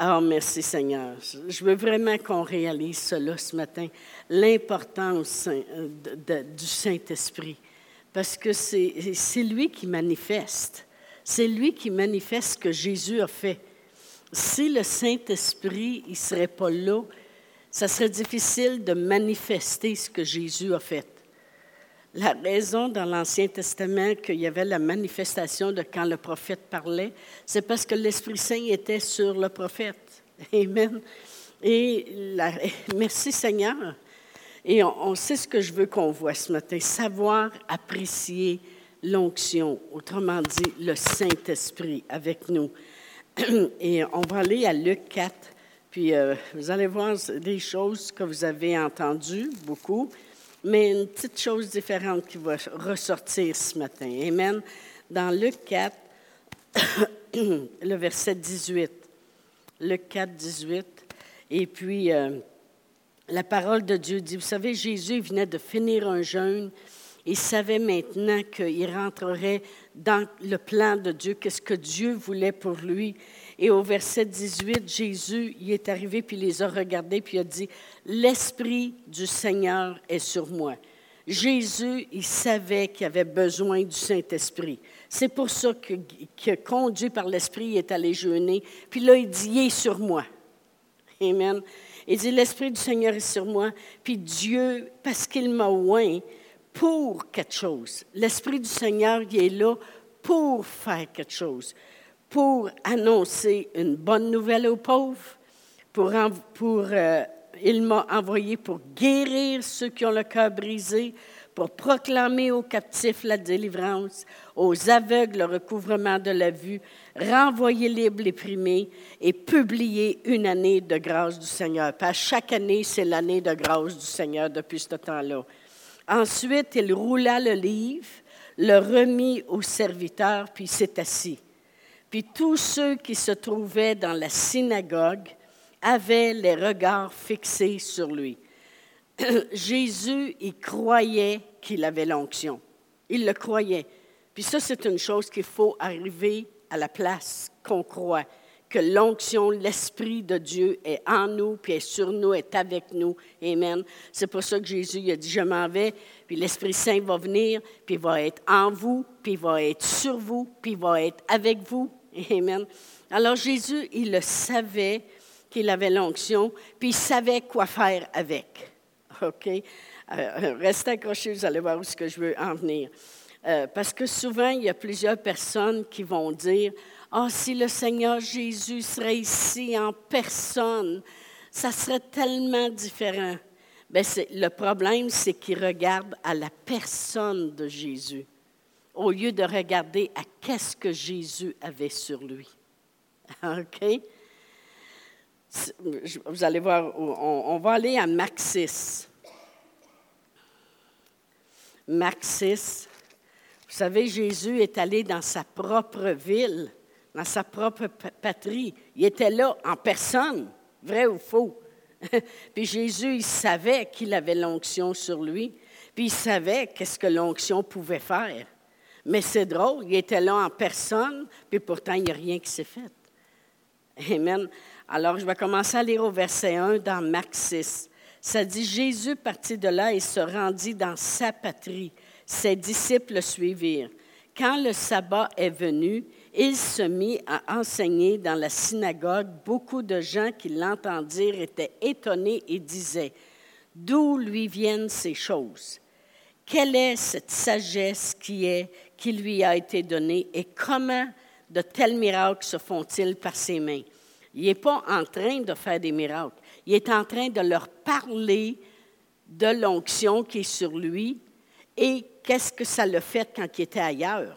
Ah, merci Seigneur. Je veux vraiment qu'on réalise cela ce matin, l'importance euh, du Saint-Esprit, parce que c'est lui qui manifeste. C'est lui qui manifeste ce que Jésus a fait. Si le Saint-Esprit ne serait pas là, ça serait difficile de manifester ce que Jésus a fait. La raison dans l'Ancien Testament qu'il y avait la manifestation de quand le prophète parlait, c'est parce que l'Esprit Saint était sur le prophète. Amen. Et merci Seigneur. Et on, sait ce que je veux qu'on voit ce matin, savoir apprécier l'onction, autrement dit le Saint-Esprit avec nous. Et on va aller à Luc 4, puis euh, vous allez voir des choses que vous avez entendues beaucoup mais une petite chose différente qui va ressortir ce matin. Amen. Dans Luc 4, le verset 18. Luc 4, 18. Et puis, euh, la parole de Dieu dit, vous savez, Jésus venait de finir un jeûne. Il savait maintenant qu'il rentrerait dans le plan de Dieu, qu'est-ce que Dieu voulait pour lui? Et au verset 18, Jésus il est arrivé, puis il les a regardés, puis il a dit, L'Esprit du Seigneur est sur moi. Jésus, il savait qu'il avait besoin du Saint-Esprit. C'est pour ça que, que conduit par l'Esprit, il est allé jeûner. Puis là, il dit, il est sur moi. Amen. Il dit, l'Esprit du Seigneur est sur moi. Puis Dieu, parce qu'il m'a oint pour quelque chose. L'Esprit du Seigneur, il est là pour faire quelque chose pour annoncer une bonne nouvelle aux pauvres, pour, euh, il m'a envoyé pour guérir ceux qui ont le cœur brisé, pour proclamer aux captifs la délivrance, aux aveugles le recouvrement de la vue, renvoyer libre les primés et publier une année de grâce du Seigneur. Pas chaque année, c'est l'année de grâce du Seigneur depuis ce temps-là. Ensuite, il roula le livre, le remit au serviteur, puis s'est assis. Puis tous ceux qui se trouvaient dans la synagogue avaient les regards fixés sur lui. Jésus, il croyait qu'il avait l'onction. Il le croyait. Puis ça, c'est une chose qu'il faut arriver à la place qu'on croit, que l'onction, l'Esprit de Dieu est en nous, puis est sur nous, est avec nous. Amen. C'est pour ça que Jésus a dit, je m'en vais, puis l'Esprit Saint va venir, puis il va être en vous, puis il va être sur vous, puis il va être avec vous, Amen. Alors Jésus, il le savait qu'il avait l'onction, puis il savait quoi faire avec. OK? Euh, restez accrochés, vous allez voir où je veux en venir. Euh, parce que souvent, il y a plusieurs personnes qui vont dire, ah, oh, si le Seigneur Jésus serait ici en personne, ça serait tellement différent. Bien, le problème, c'est qu'ils regardent à la personne de Jésus au lieu de regarder à qu'est-ce que Jésus avait sur lui. OK? Vous allez voir, on, va aller à Maxis. Maxis. Vous savez, Jésus est allé dans sa propre ville, dans sa propre patrie. Il était là en personne, vrai ou faux. Puis Jésus, il savait qu'il avait l'onction sur lui, puis il savait qu'est-ce que l'onction pouvait faire. Mais c'est drôle, il était là en personne, puis pourtant, il n'y a rien qui s'est fait. Amen. Alors, je vais commencer à lire au verset 1 dans Marc 6. Ça dit, Jésus partit de là et se rendit dans sa patrie. Ses disciples le suivirent. Quand le sabbat est venu, il se mit à enseigner dans la synagogue. Beaucoup de gens qui l'entendirent étaient étonnés et disaient, D'où lui viennent ces choses? Quelle est cette sagesse qui est qui lui a été donné et comment de tels miracles se font-ils par ses mains. Il n'est pas en train de faire des miracles. Il est en train de leur parler de l'onction qui est sur lui et qu'est-ce que ça le fait quand il était ailleurs.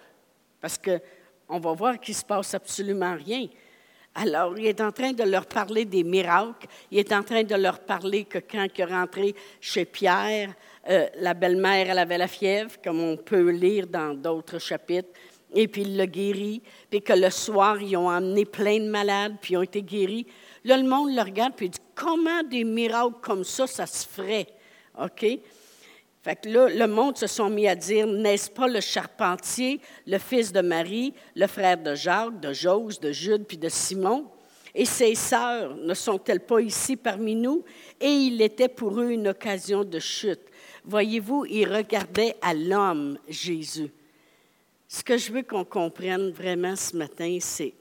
Parce qu'on va voir qu'il ne se passe absolument rien. Alors, il est en train de leur parler des miracles. Il est en train de leur parler que quand il est rentré chez Pierre, euh, la belle-mère, elle avait la fièvre, comme on peut lire dans d'autres chapitres, et puis il l'a guéri, puis que le soir, ils ont amené plein de malades, puis ils ont été guéris. Là, le monde le regarde, puis il dit Comment des miracles comme ça, ça se ferait? OK? Fait que là, le monde se sont mis à dire, n'est-ce pas le charpentier, le fils de Marie, le frère de Jacques, de Jose, de Jude, puis de Simon? Et ses sœurs ne sont-elles pas ici parmi nous? Et il était pour eux une occasion de chute. Voyez-vous, il regardait à l'homme Jésus. Ce que je veux qu'on comprenne vraiment ce matin, c'est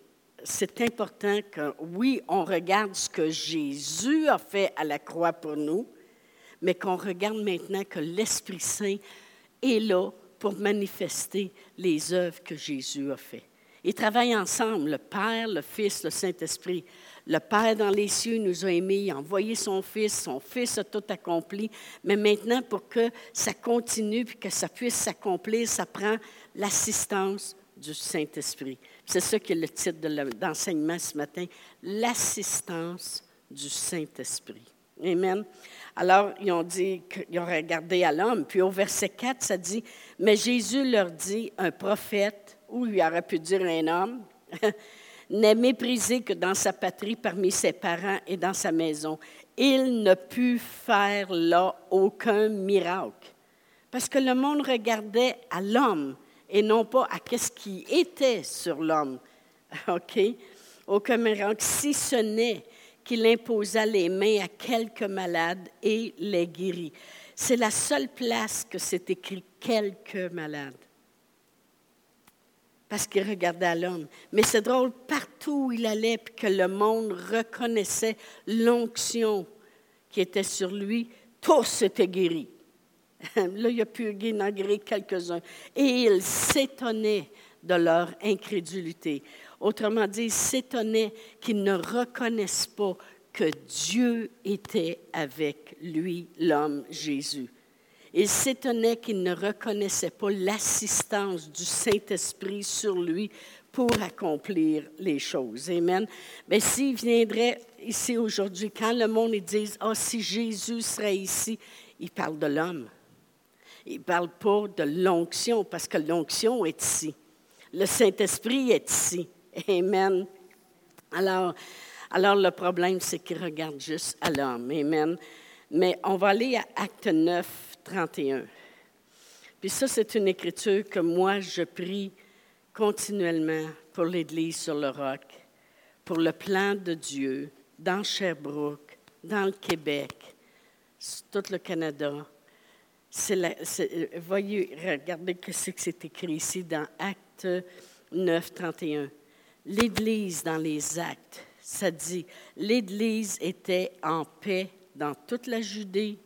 c'est important que, oui, on regarde ce que Jésus a fait à la croix pour nous, mais qu'on regarde maintenant que l'Esprit Saint est là pour manifester les œuvres que Jésus a faites. Ils travaillent ensemble, le Père, le Fils, le Saint-Esprit. Le Père dans les cieux nous a aimés, il a envoyé son Fils, son Fils a tout accompli. Mais maintenant, pour que ça continue et que ça puisse s'accomplir, ça prend l'assistance du Saint-Esprit. C'est ça qui est le titre d'enseignement ce matin, l'assistance du Saint-Esprit. Amen. Alors, ils ont dit qu'ils ont regardé à l'homme. Puis au verset 4, ça dit, mais Jésus leur dit, un prophète, ou il aurait pu dire un homme, n'est méprisé que dans sa patrie, parmi ses parents et dans sa maison. Il ne put faire là aucun miracle. Parce que le monde regardait à l'homme et non pas à ce qui était sur l'homme. OK? Aucun miracle, si ce n'est qu'il imposa les mains à quelques malades et les guérit. C'est la seule place que c'est écrit quelques malades. Parce qu'il regardait l'homme. Mais c'est drôle, partout où il allait, puis que le monde reconnaissait l'onction qui était sur lui, tous étaient guéris. Là, il a pu inaugurer quelques-uns. Et il s'étonnait de leur incrédulité. Autrement dit, il s'étonnait qu'ils ne reconnaissent pas que Dieu était avec lui, l'homme Jésus. Il s'étonnait qu'ils ne reconnaissaient pas l'assistance du Saint-Esprit sur lui pour accomplir les choses. Amen. Mais s'il viendrait ici aujourd'hui, quand le monde dit, oh, si Jésus serait ici, il parle de l'homme. Il ne parle pas de l'onction, parce que l'onction est ici. Le Saint-Esprit est ici. Amen. Alors, alors le problème, c'est qu'il regarde juste à l'homme. Amen. Mais on va aller à Acte 9, 31. Puis ça, c'est une écriture que moi, je prie continuellement pour l'Église sur le roc, pour le plan de Dieu dans Sherbrooke, dans le Québec, tout le Canada, euh, voyez, regardez ce que c'est écrit ici dans Acte 9, 31. L'Église dans les actes, ça dit, l'Église était en paix dans toute la Judée,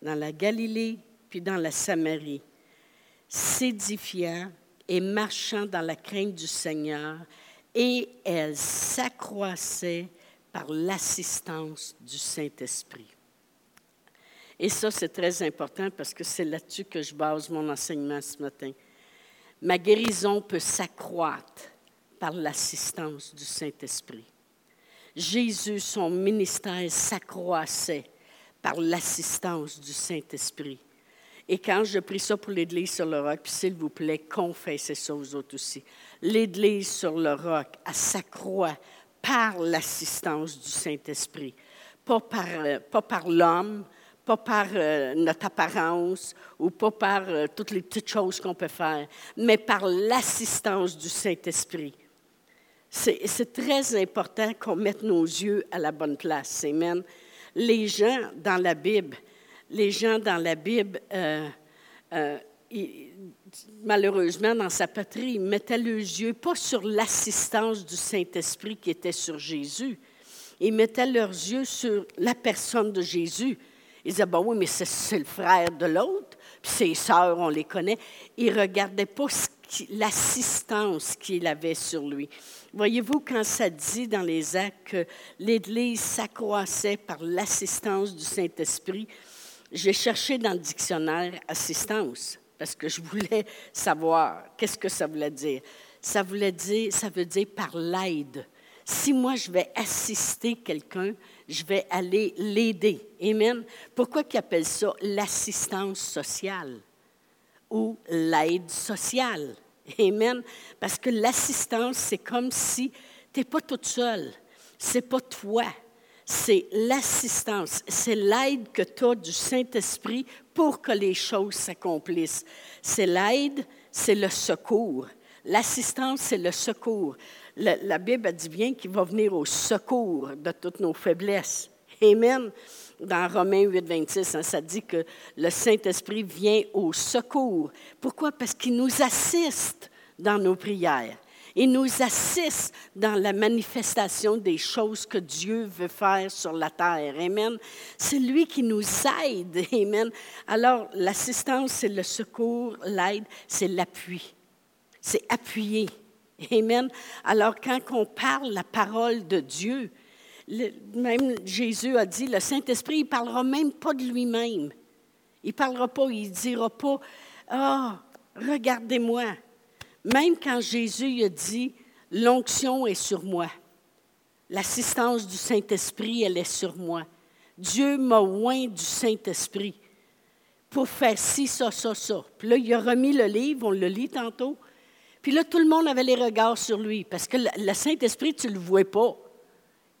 dans la Galilée, puis dans la Samarie, s'édifiant et marchant dans la crainte du Seigneur, et elle s'accroissait par l'assistance du Saint-Esprit. Et ça, c'est très important parce que c'est là-dessus que je base mon enseignement ce matin. Ma guérison peut s'accroître par l'assistance du Saint-Esprit. Jésus, son ministère s'accroissait par l'assistance du Saint-Esprit. Et quand je prie ça pour l'Église sur le roc, puis s'il vous plaît, confessez ça aux autres aussi. L'Église sur le roc, elle s'accroît par l'assistance du Saint-Esprit, pas par, euh, pas par l'homme, pas par euh, notre apparence ou pas par euh, toutes les petites choses qu'on peut faire, mais par l'assistance du Saint-Esprit. C'est très important qu'on mette nos yeux à la bonne place. Amen. Les gens dans la Bible, les gens dans la Bible, euh, malheureusement, dans sa patrie, ils mettaient leurs yeux pas sur l'assistance du Saint-Esprit qui était sur Jésus. Ils mettaient leurs yeux sur la personne de Jésus. Ils disaient, ben oui, mais c'est le frère de l'autre, puis ses sœurs, on les connaît. Ils ne regardaient pas l'assistance qu'il avait sur lui. Voyez-vous, quand ça dit dans les actes que l'Église s'accroissait par l'assistance du Saint-Esprit, j'ai cherché dans le dictionnaire assistance parce que je voulais savoir qu'est-ce que ça voulait dire. Ça voulait dire, ça veut dire par l'aide. Si moi je vais assister quelqu'un, je vais aller l'aider. Amen. Pourquoi qu'ils appellent ça l'assistance sociale ou l'aide sociale? Amen. Parce que l'assistance, c'est comme si tu n'es pas toute seule. C'est pas toi. C'est l'assistance. C'est l'aide que tu as du Saint-Esprit pour que les choses s'accomplissent. C'est l'aide, c'est le secours. L'assistance, c'est le secours. la, Bible dit bien qu'il va venir au secours de toutes nos faiblesses. Amen. Dans Romains 8, 26, hein, ça dit que le Saint-Esprit vient au secours. Pourquoi? Parce qu'il nous assiste dans nos prières. Il nous assiste dans la manifestation des choses que Dieu veut faire sur la terre. Amen. C'est lui qui nous aide. Amen. Alors, l'assistance, c'est le secours, l'aide, c'est l'appui. C'est appuyer. Amen. Alors, quand on parle la parole de Dieu, même Jésus a dit, le Saint-Esprit, il ne parlera même pas de lui-même. Il ne parlera pas, il ne dira pas, ah, regardez-moi. Même quand Jésus a dit, l'onction est sur moi, l'assistance du Saint-Esprit, elle est sur moi. Dieu m'a oint du Saint-Esprit pour faire ci, ça, ça, ça. Puis là, il a remis le livre, on le lit tantôt. Puis là, tout le monde avait les regards sur lui, parce que le Saint-Esprit, tu ne le vois pas.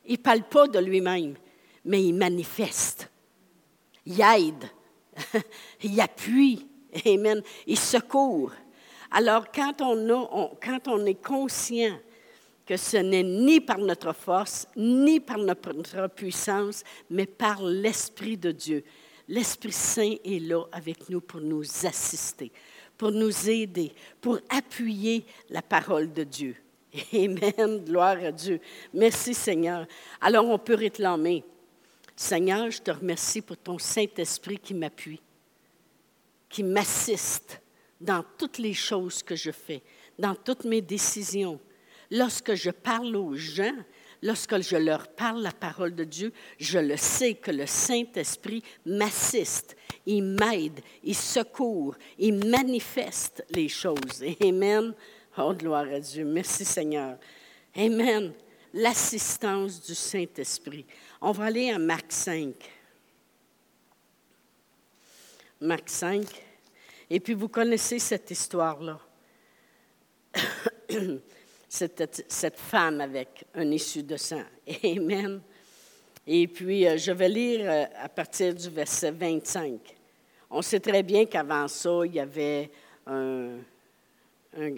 Il ne parle pas de lui-même, mais il manifeste. Il aide. il appuie. Amen. Il secourt. Alors, quand on, quand on est conscient que ce n'est ni par notre force, ni par notre puissance, mais par l'Esprit de Dieu. L'Esprit Saint est là avec nous pour nous assister pour nous aider, pour appuyer la parole de Dieu. Amen. Gloire à Dieu. Merci Seigneur. Alors on peut réclamer. Seigneur, je te remercie pour ton Saint-Esprit qui m'appuie, qui m'assiste dans toutes les choses que je fais, dans toutes mes décisions. Lorsque je parle aux gens, lorsque je leur parle la parole de Dieu, je le sais que le Saint-Esprit m'assiste, il m'aide, il secourt, il manifeste les choses. Amen. Oh, gloire à Dieu. Merci Seigneur. Amen. L'assistance du Saint-Esprit. On va aller à Marc 5. Marc 5. Et puis vous connaissez cette histoire-là. cette, cette, femme avec un issu de sang. Amen. Et puis, euh, je vais lire euh, à partir du verset 25. On sait très bien qu'avant ça, il y avait un, un,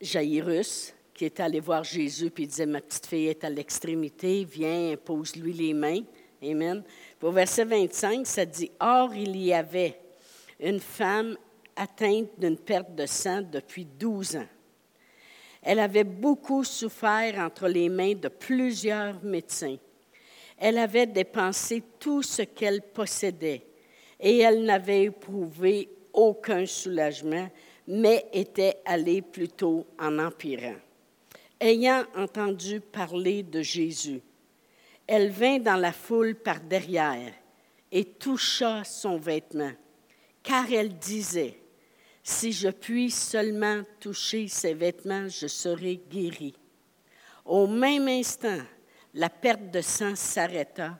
Jairus qui était allé voir Jésus puis il disait Ma petite fille est à l'extrémité, viens, pose-lui les mains. Amen. Puis au verset 25, ça dit Or, il y avait une femme atteinte d'une perte de sang depuis 12 ans. Elle avait beaucoup souffert entre les mains de plusieurs médecins. Elle avait dépensé tout ce qu'elle possédait et elle n'avait éprouvé aucun soulagement, mais était allée plutôt en empirant. Ayant entendu parler de Jésus, elle vint dans la foule par derrière et toucha son vêtement, car elle disait, si je puis seulement toucher ses vêtements, je serai guérie. Au même instant, la perte de sang s'arrêta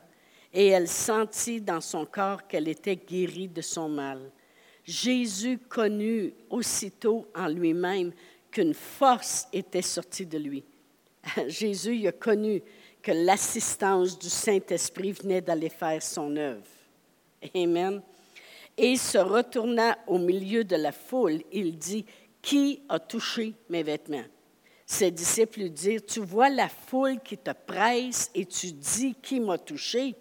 et elle sentit dans son corps qu'elle était guérie de son mal. Jésus connut aussitôt en lui-même qu'une force était sortie de lui. Jésus a connu que l'assistance du Saint-Esprit venait d'aller faire son œuvre. Amen. Et se retourna au milieu de la foule, il dit, Qui a touché mes vêtements? Ses disciples lui dirent, Tu vois la foule qui te presse et tu dis, Qui m'a touché?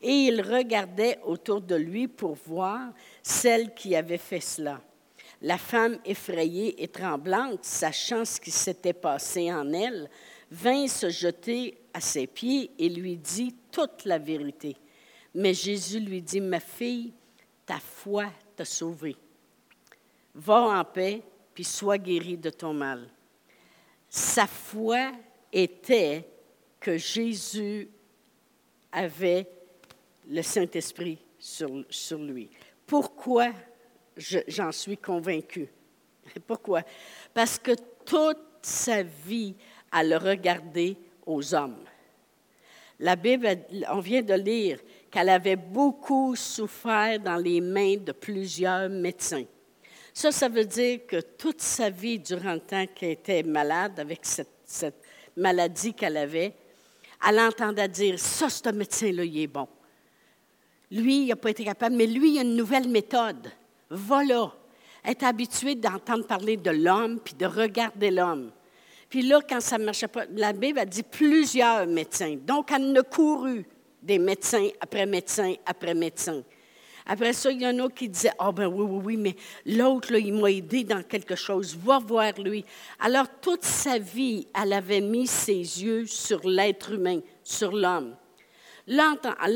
Et il regardait autour de lui pour voir celle qui avait fait cela. La femme effrayée et tremblante, sachant ce qui s'était passé en elle, vint se jeter à ses pieds et lui dit toute la vérité. Mais Jésus lui dit, Ma fille, ta foi t'a sauvé. Va en paix, puis sois guéri de ton mal. Sa foi était que Jésus avait le Saint-Esprit sur, sur, lui. Pourquoi j'en suis convaincue? Pourquoi? Parce que toute sa vie, elle a regardé aux hommes. La Bible, on vient de lire qu'elle avait beaucoup souffert dans les mains de plusieurs médecins. Ça, ça veut dire que toute sa vie, durant le temps qu'elle était malade, avec cette, maladie qu'elle avait, elle entendait dire, ça, ce médecin-là, il est bon. Lui, il n'a pas été capable, mais lui, il a une nouvelle méthode. Voilà. Elle est habituée d'entendre parler de l'homme puis de regarder l'homme. Puis là, quand ça ne marchait pas, la Bible a dit plusieurs médecins. Donc, elle ne couru des médecins après médecins après médecins. Après ça, il y en a qui disaient Ah, oh, ben oui, oui, oui, mais l'autre, il m'a aidé dans quelque chose, va voir lui. Alors, toute sa vie, elle avait mis ses yeux sur l'être humain, sur l'homme. Elle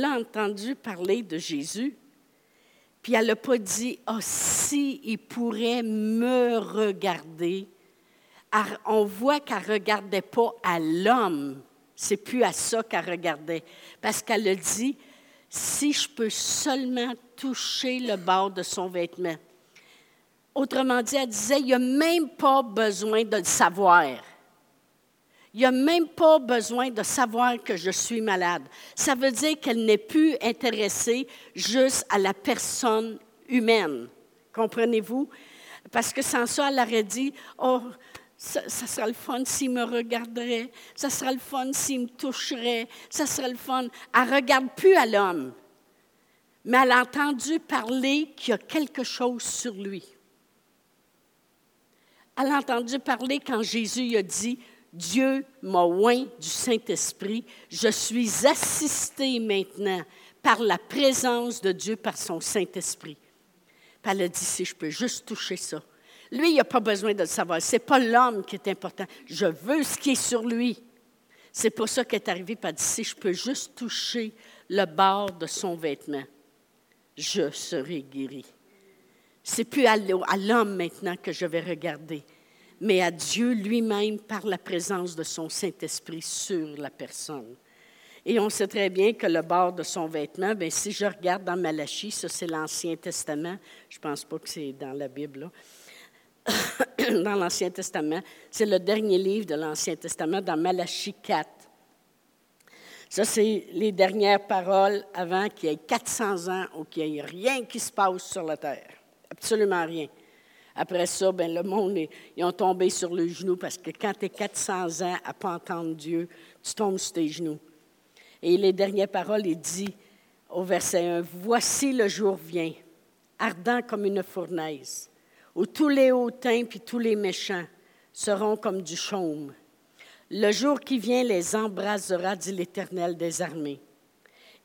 a entendu parler de Jésus, puis elle n'a pas dit oh, si il pourrait me regarder. On voit qu'elle ne regardait pas à l'homme, c'est plus à ça qu'elle regardait, parce qu'elle a dit si je peux seulement toucher le bord de son vêtement. Autrement dit, elle disait, il n'y a même pas besoin de le savoir. Il n'y a même pas besoin de savoir que je suis malade. Ça veut dire qu'elle n'est plus intéressée juste à la personne humaine. Comprenez-vous? Parce que sans ça, elle aurait dit, oh, ça, ça, sera le fun s'il me regarderait, ça sera le fun s'il me toucherait, ça sera le fun. Elle ne regarde plus à l'homme, mais elle a entendu parler qu'il y a quelque chose sur lui. Elle a entendu parler quand Jésus a dit, Dieu m'a oint du Saint-Esprit, je suis assistée maintenant par la présence de Dieu, par son Saint-Esprit. Elle a dit, si je peux juste toucher ça, lui, il n'a pas besoin de le savoir. Ce n'est pas l'homme qui est important. Je veux ce qui est sur lui. C'est pour ça qu'elle est arrivée a dit, si je peux juste toucher le bord de son vêtement, je serai guéri. C'est plus à l'homme maintenant que je vais regarder, mais à Dieu lui-même par la présence de son Saint-Esprit sur la personne. Et on sait très bien que le bord de son vêtement, bien, si je regarde dans Malachie, ça c'est l'Ancien Testament, je ne pense pas que c'est dans la Bible, dans l'Ancien Testament. C'est le dernier livre de l'Ancien Testament, dans Malachie 4. Ça, c'est les dernières paroles avant qu'il y ait 400 ans ou qu'il n'y ait rien qui se passe sur la terre. Absolument rien. Après ça, ben, le monde, ils ont tombé sur le genou parce que quand tu es 400 ans à ne pas entendre Dieu, tu tombes sur tes genoux. Et les dernières paroles, il dit au verset 1, Voici le jour vient, ardent comme une fournaise où tous les hautains puis tous les méchants seront comme du chaume. Le jour qui vient les embrasera, dit l'Éternel des armées.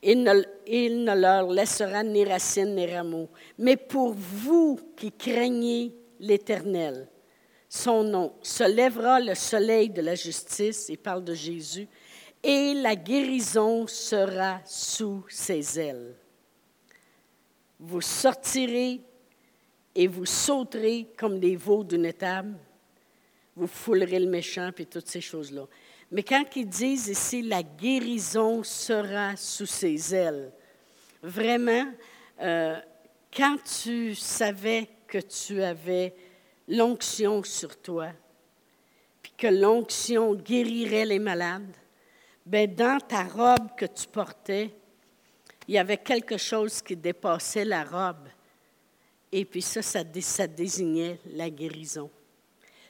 Il ne, il ne leur laissera ni racines ni rameaux. Mais pour vous qui craignez l'Éternel, son nom, se lèvera le soleil de la justice, il parle de Jésus, et la guérison sera sous ses ailes. Vous sortirez et vous sauterez comme des veaux d'une étable, vous foulerez le méchant, puis toutes ces choses-là. Mais quand ils disent ici, la guérison sera sous ses ailes, vraiment, euh, quand tu savais que tu avais l'onction sur toi, puis que l'onction guérirait les malades, ben dans ta robe que tu portais, il y avait quelque chose qui dépassait la robe. Et puis ça, ça, désignait la guérison.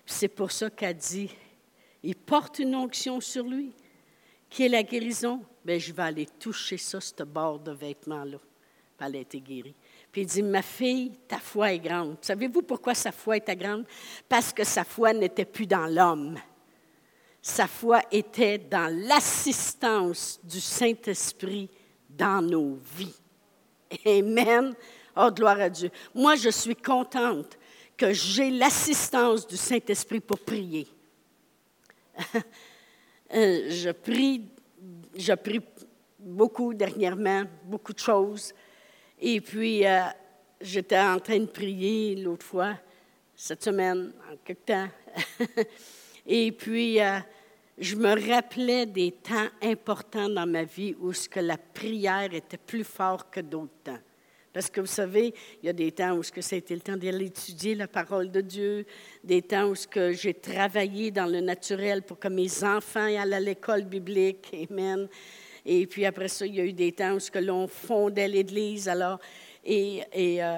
C'est pour ça qu'elle dit, il porte une onction sur lui, qui est la guérison. Bien, je vais aller toucher ça, ce bord de vêtement-là. Elle a été guérie. Puis il dit, ma fille, ta foi est grande. Savez-vous pourquoi sa foi était grande? Parce que sa foi n'était plus dans l'homme. Sa foi était dans l'assistance du Saint-Esprit dans nos vies. Amen. Oh, gloire à Dieu. Moi, je suis contente que j'ai l'assistance du Saint-Esprit pour prier. Euh, je prie, je prie beaucoup dernièrement, beaucoup de choses. Et puis, euh, j'étais en train de prier l'autre fois, cette semaine, en quelque temps. Et puis, euh, je me rappelais des temps importants dans ma vie où ce que la prière était plus fort que d'autres temps. Parce que vous savez, il y a des temps où ce que ça le temps d'aller étudier la parole de Dieu, des temps où ce que j'ai travaillé dans le naturel pour que mes enfants aillent à l'école biblique. Amen. Et puis après ça, il y a eu des temps où l'on fondait l'Église. Alors, et, euh,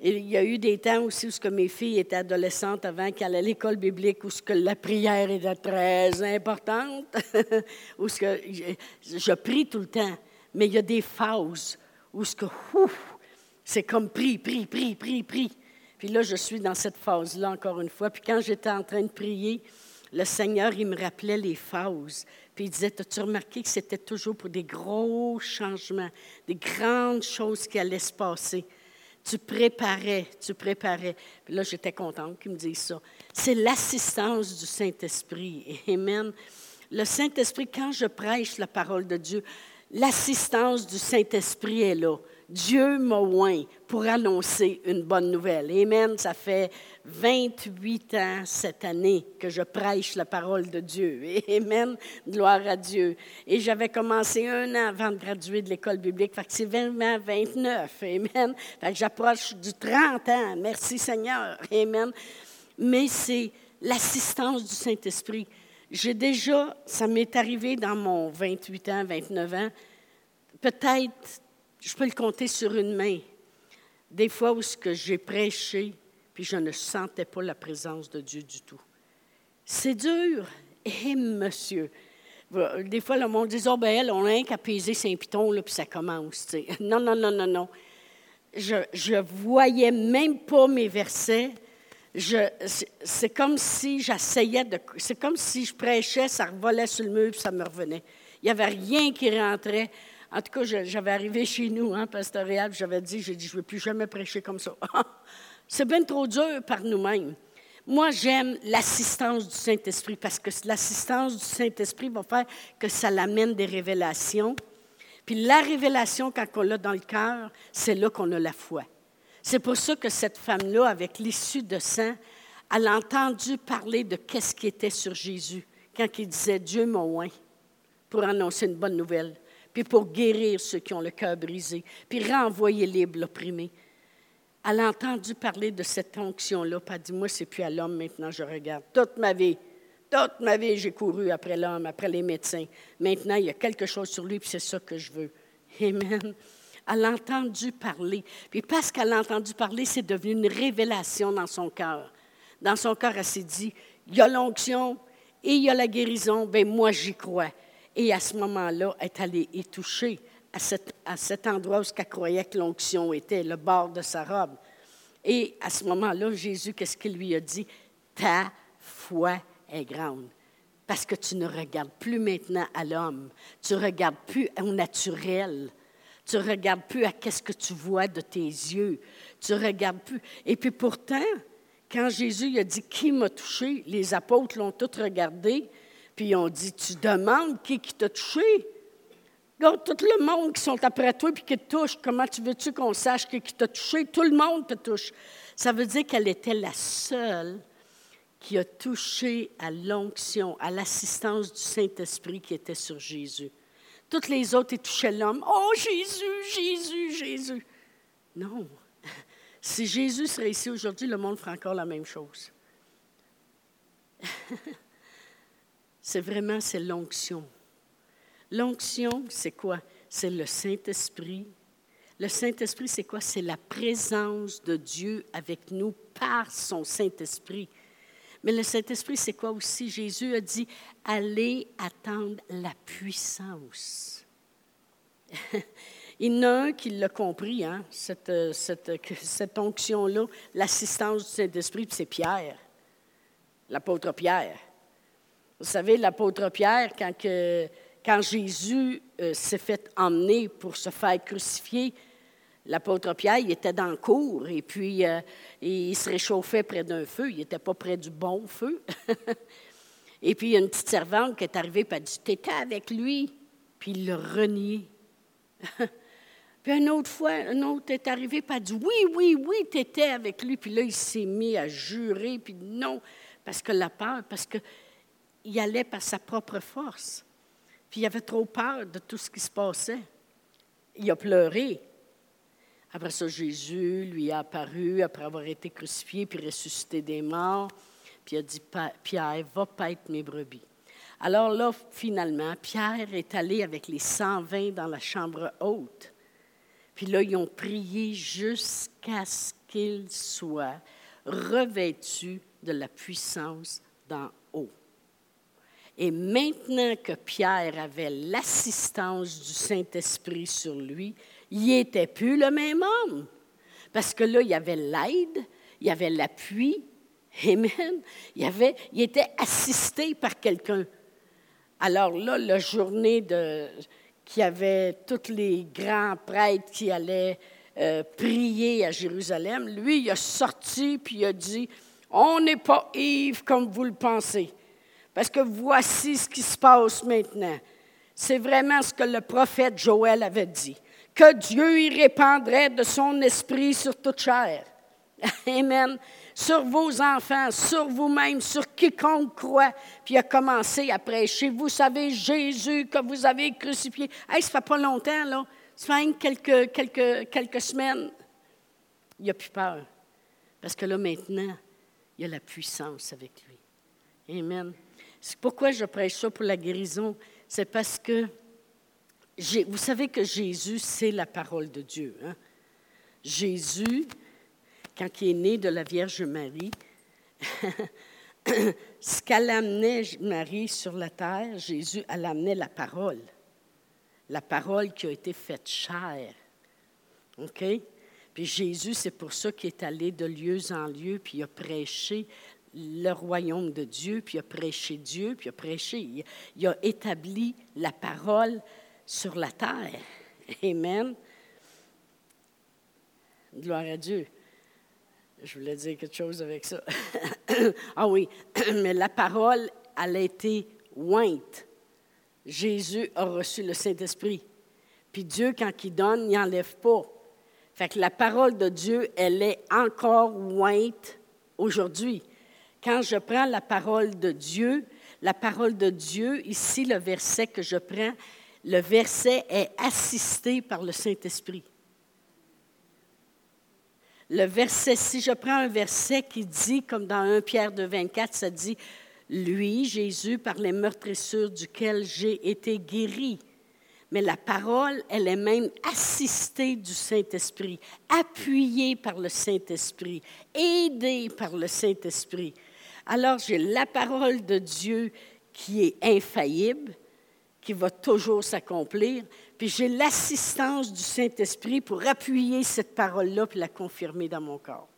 et, il y a eu des temps aussi où ce que mes filles étaient adolescentes avant qu'elles aillent à l'école biblique, où ce que la prière était très importante, où ce que je, je prie tout le temps. Mais il y a des phases où ce que, c'est comme prie, prie, prie, prie, prie. Puis là, je suis dans cette phase-là encore une fois. Puis quand j'étais en train de prier, le Seigneur, il me rappelait les phases. Puis il disait, as-tu remarqué que c'était toujours pour des gros changements, des grandes choses qui allaient se passer? Tu préparais, tu préparais. Puis là, j'étais contente qu'il me dise ça. C'est l'assistance du Saint-Esprit. Amen. Le Saint-Esprit, quand je prêche la parole de Dieu, l'assistance du Saint-Esprit est là. Dieu m'a oint pour annoncer une bonne nouvelle. Amen. Ça fait 28 ans cette année que je prêche la parole de Dieu. Amen. Gloire à Dieu. Et j'avais commencé un an avant de graduer de l'école biblique. Fait que c'est 29. Amen. Fait que j'approche du 30 ans. Merci Seigneur. Amen. Mais c'est l'assistance du Saint-Esprit. J'ai déjà, ça m'est arrivé dans mon 28 ans, 29 ans, peut-être je peux le compter sur une main. Des fois où j'ai prêché, puis je ne sentais pas la présence de Dieu du tout. C'est dur. Et monsieur, des fois, le monde dit, oh, ben, elle, on a un qu'à Saint-Piton, puis ça commence. Non, non, non, non, non. Je ne voyais même pas mes versets. C'est comme si j'essayais de. C'est comme si je prêchais, ça revolait sur le mur, puis ça me revenait. Il n'y avait rien qui rentrait. En tout cas, j'avais arrivé chez nous, hein, pastoral, j'avais dit, j'ai dit, je ne veux plus jamais prêcher comme ça. C'est bien trop dur par nous-mêmes. Moi, j'aime l'assistance du Saint-Esprit parce que l'assistance du Saint-Esprit va faire que ça l'amène des révélations. Puis la révélation, quand on l'a dans le cœur, c'est là qu'on a la foi. C'est pour ça que cette femme-là, avec l'issue de sang, elle a entendu parler de qu'est-ce qui était sur Jésus quand il disait Dieu m'a oint pour annoncer une bonne nouvelle pour guérir ceux qui ont le cœur brisé, puis renvoyer libre l'opprimé. Elle a entendu parler de cette onction-là, puis elle dit, moi, c'est plus à l'homme maintenant, je regarde. Toute ma vie, toute ma vie, j'ai couru après l'homme, après les médecins. Maintenant, il y a quelque chose sur lui, puis c'est ça que je veux. Amen. Elle a entendu parler. Puis parce qu'elle a entendu parler, c'est devenu une révélation dans son cœur. Dans son cœur, elle s'est dit, il y a l'onction et il y a la guérison, bien moi j'y crois. Et à ce moment-là, elle est allée y toucher à cet, endroit où elle croyait que l'onction était, le bord de sa robe. Et à ce moment-là, Jésus, qu'est-ce qu'il lui a dit? Ta foi est grande. Parce que tu ne regardes plus maintenant à l'homme, tu regardes plus au naturel, tu regardes plus à qu'est-ce que tu vois de tes yeux, tu regardes plus. Et puis pourtant, quand Jésus a dit qui m'a touché, les apôtres l'ont tous regardé, puis on dit, tu demandes qui, qui t'a touché? Donc, tout le monde qui sont après toi puis qui te touche, comment tu veux-tu qu'on sache qui, qui t'a touché? Tout le monde te touche. Ça veut dire qu'elle était la seule qui a touché à l'onction, à l'assistance du Saint-Esprit qui était sur Jésus. Toutes les autres, touchaient l'homme. Oh, Jésus, Jésus, Jésus. Non. Si Jésus serait ici aujourd'hui, le monde ferait encore la même chose. c'est vraiment c'est l'onction. L'onction, c'est quoi? C'est le Saint-Esprit. Le Saint-Esprit, c'est quoi? C'est la présence de Dieu avec nous par son Saint-Esprit. Mais le Saint-Esprit, c'est quoi aussi? Jésus a dit, allez attendre la puissance. Il y en a un qui l'a compris, hein, cette, cette, cette onction-là, l'assistance du Saint-Esprit, c'est Pierre, l'apôtre Pierre. Vous savez, l'apôtre Pierre, quand, quand Jésus euh, s'est fait emmener pour se faire crucifier, l'apôtre Pierre, il était dans le cour et puis euh, il se réchauffait près d'un feu. Il n'était pas près du bon feu. et puis il y a une petite servante qui est arrivée et a dit T'étais avec lui. Puis il l'a renié. puis une autre fois, un autre est arrivé et a dit Oui, oui, oui, tu étais avec lui. Puis là, il s'est mis à jurer. Puis non, parce que la peur, parce que il allait par sa propre force. Puis il avait trop peur de tout ce qui se passait. Il a pleuré. Après ça, Jésus lui a apparu après avoir été crucifié puis ressuscité des morts. Puis il a dit Pierre, va paître mes brebis. Alors là, finalement, Pierre est allé avec les 120 dans la chambre haute. Puis là, ils ont prié jusqu'à ce qu'ils soient revêtus de la puissance d'en. Et maintenant que Pierre avait l'assistance du Saint-Esprit sur lui, il n'était plus le même homme. Parce que là, il y avait l'aide, il y avait l'appui, Amen. Il, avait, il était assisté par quelqu'un. Alors là, la journée de, qui avait tous les grands prêtres qui allaient euh, prier à Jérusalem, lui, il a sorti puis il a dit, on n'est pas Yves comme vous le pensez, parce que voici ce qui se passe maintenant. C'est vraiment ce que le prophète Joël avait dit, que Dieu y répandrait de son esprit sur toute chair. Amen sur vos enfants, sur vous-même, sur quiconque croit. Puis a commencé à prêcher. Vous savez, Jésus que vous avez crucifié. Hey, ça fait pas longtemps, là. Ça fait quelques, quelques, quelques semaines. Il n'a plus peur. Parce que là, maintenant, il y a la puissance avec lui. Amen. Pourquoi je prêche ça pour la guérison. C'est parce que vous savez que Jésus, c'est la parole de Dieu. Hein? Jésus, quand il est né de la Vierge Marie, ce qu'elle amenait Marie sur la terre, Jésus, elle amenait la parole. La parole qui a été faite chair. OK? Puis Jésus, c'est pour ça qu'il est allé de lieu en lieu, puis il a prêché le royaume de Dieu, puis a prêché Dieu, puis a prêché, il a établi la parole sur la terre. Amen. Gloire à Dieu. Je voulais dire quelque chose avec ça. ah oui, mais la parole, elle a été ointe. Jésus a reçu le Saint-Esprit. Puis Dieu, quand il donne, il n'enlève pas. Fait que la parole de Dieu, elle est encore ointe aujourd'hui. Quand je prends la parole de Dieu, la parole de Dieu, ici, le verset que je prends, le verset est assisté par le Saint-Esprit le verset, si je prends un verset qui dit, comme dans 1 Pierre de 24, ça dit, lui, Jésus, par les meurtrissures duquel j'ai été guéri. Mais la parole, elle est même assistée du Saint-Esprit, appuyée par le Saint-Esprit, aidée par le Saint-Esprit. Alors j'ai la parole de Dieu qui est infaillible, qui va toujours s'accomplir, puis j'ai l'assistance du Saint-Esprit pour appuyer cette parole-là puis la confirmer dans mon corps.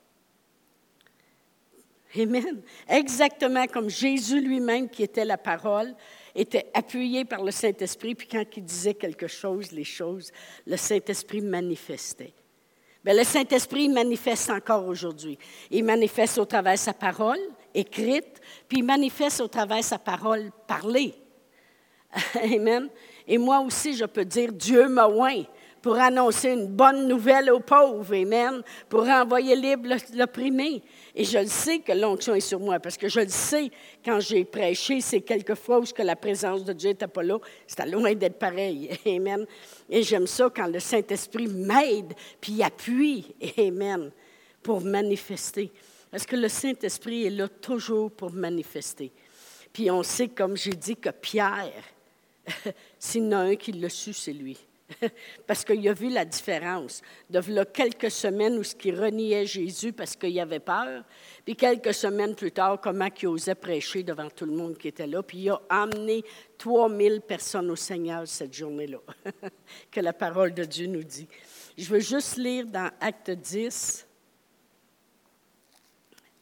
Amen. Exactement comme Jésus lui-même, qui était la parole, était appuyé par le Saint-Esprit, puis quand il disait quelque chose, les choses, le Saint-Esprit manifestait. Bien, le Saint-Esprit manifeste encore aujourd'hui. Il manifeste au travers de sa parole écrite, puis manifeste au travers sa parole parlée. Amen. Et moi aussi, je peux dire, Dieu m'a oint pour annoncer une bonne nouvelle aux pauvres, Amen, pour envoyer libre l'opprimé. Et je le sais que l'onction est sur moi, parce que je le sais, quand j'ai prêché, c'est quelquefois où que la présence de Dieu n'était pas là, c'était loin d'être pareil, Amen. Et j'aime ça quand le Saint-Esprit m'aide, puis appuie, Amen, pour manifester. Parce que le Saint-Esprit est là toujours pour manifester. Puis on sait, comme j'ai dit, que Pierre, S'il y en a un qui l'a su, c'est lui. parce qu'il a vu la différence. De quelques semaines où ce qui reniait Jésus parce qu'il avait peur, puis quelques semaines plus tard, comment il osait prêcher devant tout le monde qui était là, puis il a amené 3000 personnes au Seigneur cette journée-là, que la parole de Dieu nous dit. Je veux juste lire dans Acte 10,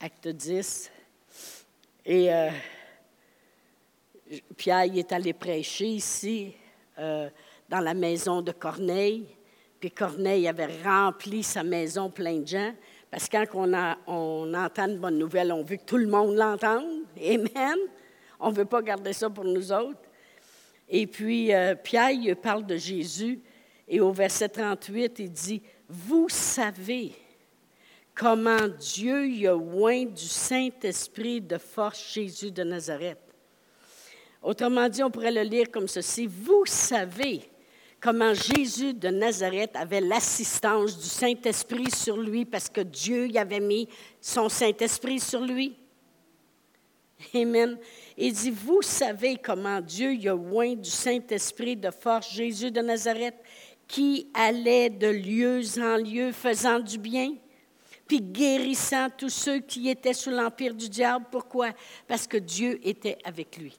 Acte 10, et... Euh, Pierre est allé prêcher ici, euh, dans la maison de Corneille. Puis Corneille avait rempli sa maison plein de gens. Parce que quand on, a, on entend une bonne nouvelle, on veut que tout le monde l'entende. Amen. On ne veut pas garder ça pour nous autres. Et puis, euh, Pierre parle de Jésus. Et au verset 38, il dit, Vous savez comment Dieu y a oint du Saint-Esprit de force Jésus de Nazareth Autrement dit, on pourrait le lire comme ceci. Vous savez comment Jésus de Nazareth avait l'assistance du Saint-Esprit sur lui parce que Dieu y avait mis son Saint-Esprit sur lui? Amen. Il dit, vous savez comment Dieu y a oint du Saint-Esprit de force Jésus de Nazareth qui allait de lieu en lieu faisant du bien, puis guérissant tous ceux qui étaient sous l'empire du diable. Pourquoi? Parce que Dieu était avec lui.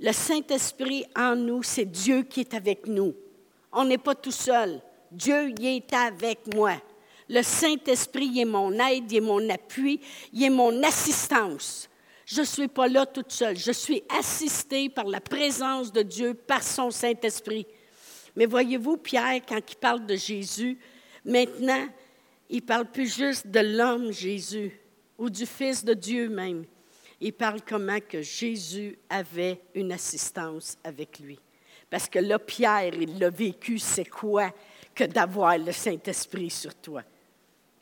Le Saint-Esprit en nous, c'est Dieu qui est avec nous. On n'est pas tout seul. Dieu y est avec moi. Le Saint-Esprit, est mon aide, il est mon appui, il est mon assistance. Je ne suis pas là toute seule. Je suis assistée par la présence de Dieu, par son Saint-Esprit. Mais voyez-vous, Pierre, quand il parle de Jésus, maintenant, il parle plus juste de l'homme Jésus ou du Fils de Dieu même. Il parle comment que Jésus avait une assistance avec lui. Parce que là, Pierre, il l'a vécu, c'est quoi que d'avoir le Saint-Esprit sur toi?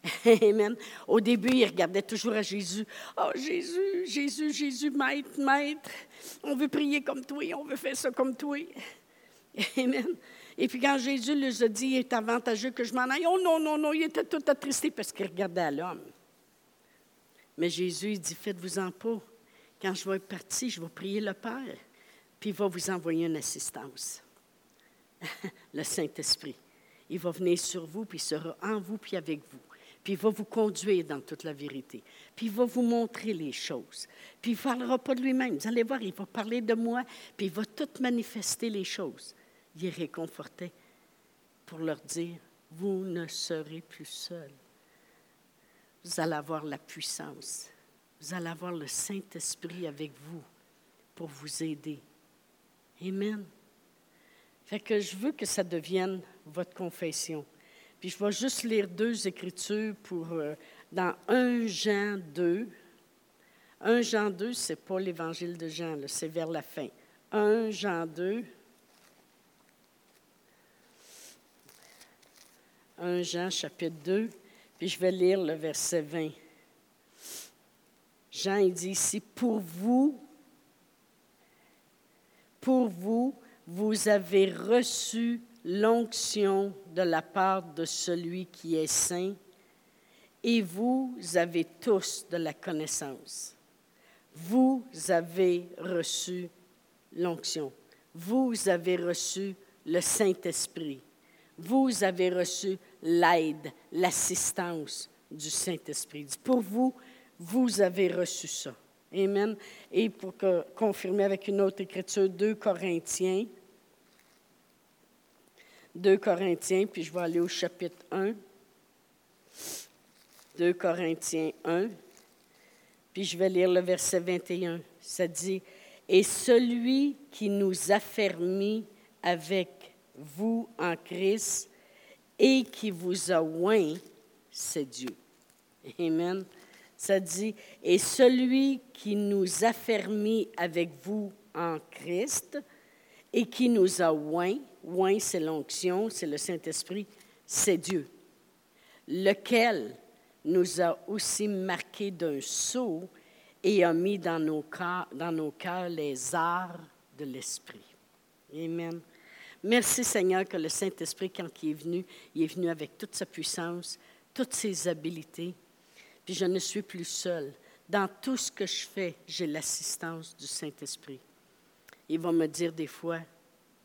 Amen. Au début, il regardait toujours à Jésus. Oh Jésus, Jésus, Jésus, maître, maître, on veut prier comme toi, on veut faire ça comme toi. Amen. Et puis quand Jésus lui a dit, il est avantageux que je m'en aille, oh non, non, non, il était tout attristé parce qu'il regardait l'homme. Mais Jésus, il dit, faites-vous-en pas. Quand je vais être parti, je vais prier le Père, puis il va vous envoyer une assistance. le Saint-Esprit. Il va venir sur vous, puis il sera en vous, puis avec vous. Puis il va vous conduire dans toute la vérité. Puis il va vous montrer les choses. Puis il ne parlera pas de lui-même. Vous allez voir, il va parler de moi, puis il va tout manifester les choses les réconfortait pour leur dire, vous ne serez plus seuls. Vous allez avoir la puissance. Vous allez avoir le Saint-Esprit avec vous pour vous aider. Amen. Fait que je veux que ça devienne votre confession. Puis je vais juste lire deux écritures pour, euh, dans 1 Jean 2. 1 Jean 2, ce n'est pas l'évangile de Jean, c'est vers la fin. 1 Jean 2. 1 Jean chapitre 2, puis je vais lire le verset 20. Jean il dit ici, pour vous, pour vous, vous avez reçu l'onction de la part de celui qui est saint, et vous avez tous de la connaissance. Vous avez reçu l'onction. Vous avez reçu le Saint-Esprit. Vous avez reçu l'aide, l'assistance du Saint-Esprit. Pour vous, vous avez reçu ça. Amen. Et pour confirmer avec une autre écriture, 2 Corinthiens. 2 Corinthiens, puis je vais aller au chapitre 1. 2 Corinthiens 1, puis je vais lire le verset 21. Ça dit, Et celui qui nous affermit avec vous en Christ et qui vous a oint, c'est Dieu. Amen. Ça dit, et celui qui nous a fermis avec vous en Christ et qui nous a oint, oint c'est l'onction, c'est le Saint-Esprit, c'est Dieu, lequel nous a aussi marqué d'un sceau et a mis dans nos cœurs les arts de l'Esprit. Amen. Merci Seigneur que le Saint-Esprit, quand il est venu, il est venu avec toute sa puissance, toutes ses habiletés. Puis je ne suis plus seule. Dans tout ce que je fais, j'ai l'assistance du Saint-Esprit. Il va me dire des fois,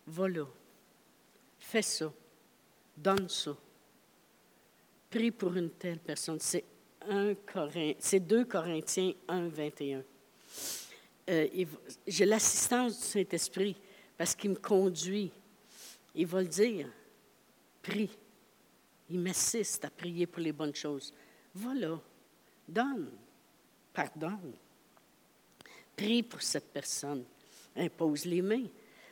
va là, fais ça, donne ça, prie pour une telle personne. C'est, 2 Corinthiens 1, 21. Euh, j'ai l'assistance du Saint-Esprit parce qu'il me conduit il va le dire. Prie. Il m'assiste à prier pour les bonnes choses. Voilà. Donne. Pardonne. Prie pour cette personne. Impose les mains.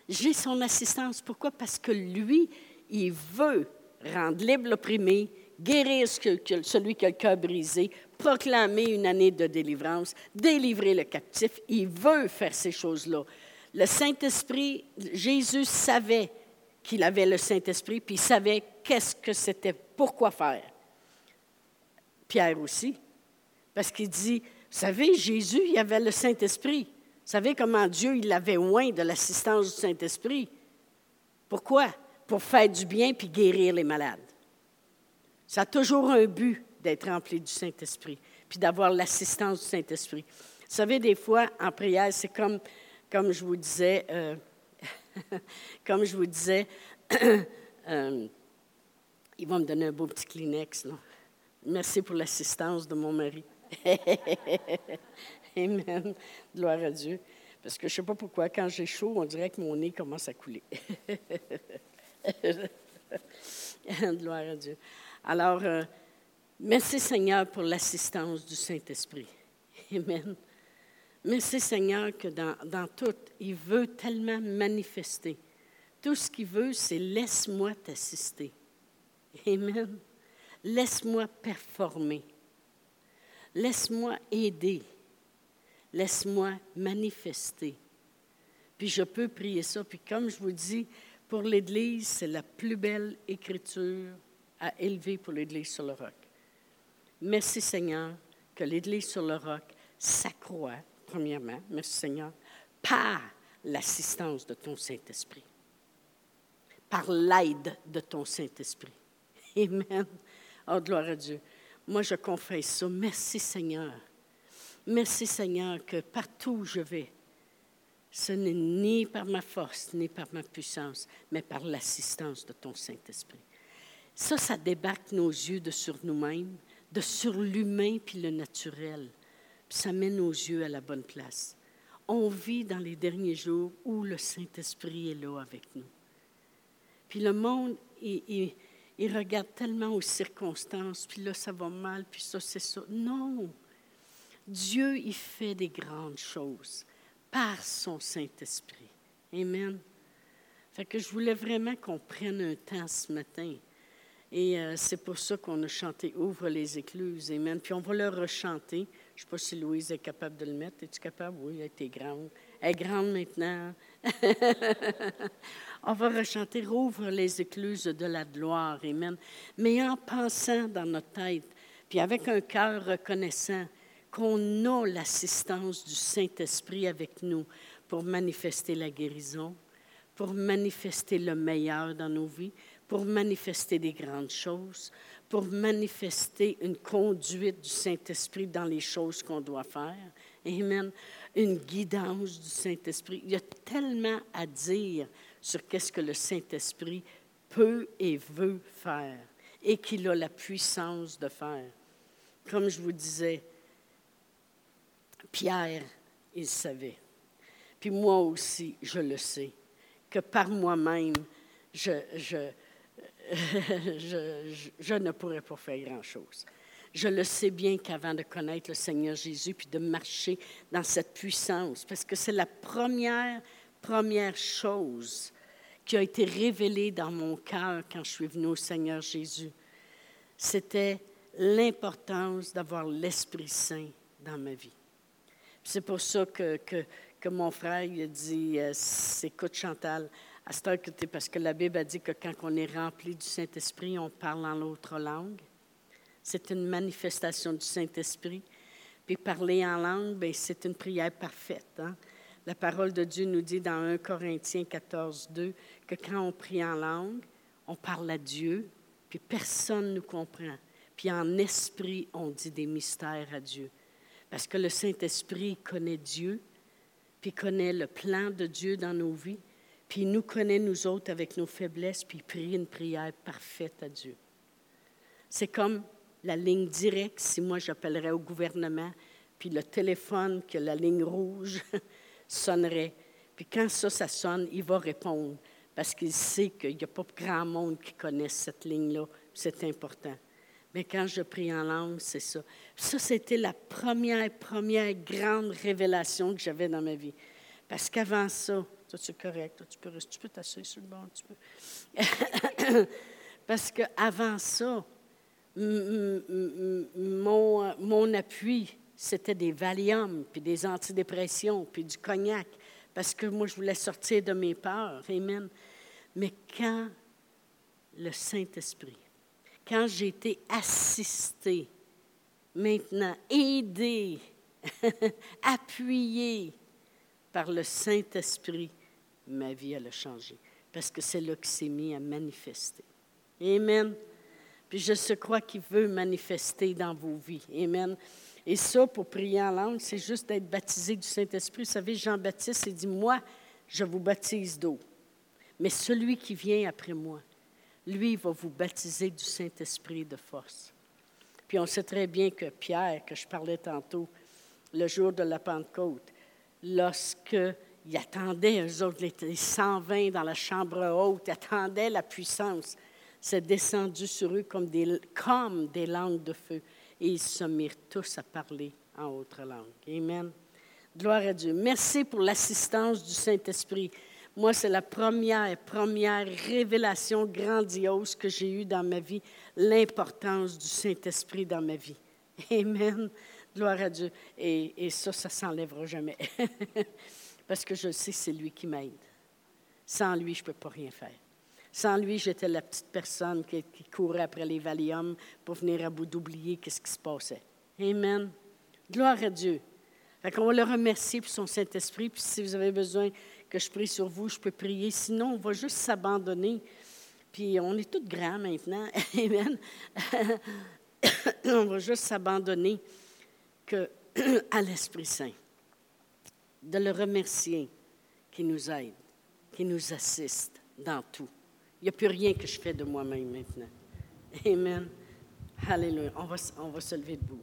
J'ai son assistance. Pourquoi? Parce que lui, il veut rendre libre l'opprimé, guérir celui qui a le cœur brisé, proclamer une année de délivrance, délivrer le captif. Il veut faire ces choses-là. Le Saint-Esprit, Jésus savait qu'il avait le Saint-Esprit, puis il savait qu'est-ce que c'était, pourquoi faire. Pierre aussi, parce qu'il dit, vous savez, Jésus, il avait le Saint-Esprit. Vous savez comment Dieu, il avait loin de l'assistance du Saint-Esprit? Pourquoi? Pour faire du bien puis guérir les malades. Ça a toujours un but d'être rempli du Saint-Esprit, puis d'avoir l'assistance du Saint-Esprit. Vous savez, des fois, en prière, c'est comme, comme je vous disais, euh, Comme je vous disais, euh, ils vont me donner un beau petit Kleenex. Merci pour l'assistance de mon mari. Amen. Gloire à Dieu. Parce que je ne sais pas pourquoi, quand j'ai chaud, on dirait que mon nez commence à couler. Gloire à Dieu. Alors, euh, Merci Seigneur pour l'assistance du Saint-Esprit. Amen. Merci Seigneur que dans, tout, il veut tellement manifester. Tout ce qu'il veut, c'est laisse-moi t'assister. Amen. Laisse-moi performer. Laisse-moi aider. Laisse-moi manifester. Puis je peux prier ça. Puis comme je vous dis, pour l'Église, c'est la plus belle écriture à élever pour l'Église sur le roc. Merci Seigneur que l'Église sur le roc s'accroît, premièrement, merci Seigneur, par l'assistance de ton Saint-Esprit, par l'aide de ton Saint-Esprit. Amen. Oh, gloire à Dieu. Moi, je confesse ça. Merci Seigneur. Merci Seigneur que partout où je vais, ce n'est ni par ma force, ni par ma puissance, mais par l'assistance de ton Saint-Esprit. Ça, ça débarque nos yeux de sur nous-mêmes, de sur l'humain puis le naturel. Ça met nos yeux à la bonne place. On vit dans les derniers jours où le Saint-Esprit est là avec nous. Puis le monde, il, il regarde tellement aux circonstances, puis là, ça va mal, puis ça, c'est ça. Non. Dieu, il fait des grandes choses par son Saint-Esprit. Amen. Fait que je voulais vraiment qu'on prenne un temps ce matin et euh, c'est pour ça qu'on a chanté Ouvre les écluses. Amen. Puis on va le rechanter. Je ne sais pas si Louise est capable de le mettre. Es-tu capable? Oui, elle était grande. Elle est grande maintenant. on va rechanter Rouvre les écluses de la gloire. Amen. Mais en pensant dans notre tête, puis avec un cœur reconnaissant qu'on a l'assistance du Saint-Esprit avec nous pour manifester la guérison, pour manifester le meilleur dans nos vies, pour manifester des grandes choses, pour manifester une conduite du Saint-Esprit dans les choses qu'on doit faire. Amen. Une guidance du Saint-Esprit. Il y a tellement à dire sur qu'est-ce que le Saint-Esprit peut et veut faire et qu'il a la puissance de faire. Comme je vous disais, Pierre, il savait. Puis moi aussi, je le sais, que par moi-même, je, je, je, ne pourrais pas faire grand-chose. Je le sais bien qu'avant de connaître le Seigneur Jésus, puis de marcher dans cette puissance, parce que c'est la première, première chose qui a été révélée dans mon cœur quand je suis venue au Seigneur Jésus, c'était l'importance d'avoir l'Esprit Saint dans ma vie. C'est pour ça que, que, que, mon frère il a dit, euh, écoute Chantal, à cette parce que la Bible a dit que quand on est rempli du Saint-Esprit, on parle en l'autre langue. C'est une manifestation du Saint-Esprit. Puis parler en langue, ben, c'est une prière parfaite. Hein. La parole de Dieu nous dit dans 1 Corinthiens 14, 2 que quand on prie en langue, on parle à Dieu, puis personne ne nous comprend. Puis en esprit, on dit des mystères à Dieu. Parce que le Saint-Esprit connaît Dieu, puis connaît le plan de Dieu dans nos vies, puis il nous connaît, nous autres, avec nos faiblesses, puis il prie une prière parfaite à Dieu. C'est comme la ligne directe, si moi j'appellerais au gouvernement, puis le téléphone, que la ligne rouge sonnerait. Puis quand ça, ça sonne, il va répondre, parce qu'il sait qu'il n'y a pas grand monde qui connaisse cette ligne-là. C'est important. Mais quand je prie en langue, c'est ça. Ça, c'était la première, première grande révélation que j'avais dans ma vie. Parce qu'avant ça, toi, c'est correct. tu peux, tu peux t'asseoir sur le banc. Tu peux. Parce qu'avant ça, mon, mon appui, c'était des Valium, puis des antidépressions, puis du cognac, parce que moi, je voulais sortir de mes peurs. Amen. Mais quand le Saint-Esprit, quand j'ai été assisté, maintenant aidé, appuyé, par le Saint-Esprit, ma vie, elle a changé. Parce que c'est là qu'il s'est mis à manifester. Amen. Puis je crois qu'il veut manifester dans vos vies. Amen. Et ça, pour prier en langue, c'est juste d'être baptisé du Saint-Esprit. Vous savez, Jean-Baptiste, il dit, moi, je vous baptise d'eau. Mais celui qui vient après moi, lui, va vous baptiser du Saint-Esprit de force. Puis on sait très bien que Pierre, que je parlais tantôt, le jour de la Pentecôte, lorsqu'ils attendaient, eux autres, les 120 dans la chambre haute, ils attendaient la puissance. c'est descendu sur eux comme des, comme des langues de feu, et ils se mirent tous à parler en autre langue. Amen. Gloire à Dieu. Merci pour l'assistance du Saint-Esprit. Moi, c'est la première, première révélation grandiose que j'ai eue dans ma vie, l'importance du Saint-Esprit dans ma vie. Amen. Gloire à Dieu. Et, et ça, ça s'enlèvera jamais. Parce que je sais, c'est lui qui m'aide. Sans lui, je ne peux pas rien faire. Sans lui, j'étais la petite personne qui, courait après les Valium pour venir à bout d'oublier qu'est-ce qui se passait. Amen. Gloire à Dieu. Fait on va le remercier pour son Saint-Esprit. Puis si vous avez besoin que je prie sur vous, je peux prier. Sinon, on va juste s'abandonner. Puis on est tous grands maintenant. Amen. on va juste s'abandonner que, à l'Esprit Saint. De le remercier qui nous aide, qui nous assiste dans tout. Il n'y a plus rien que je fais de moi-même maintenant. Amen. Alléluia. On va, on va se lever debout.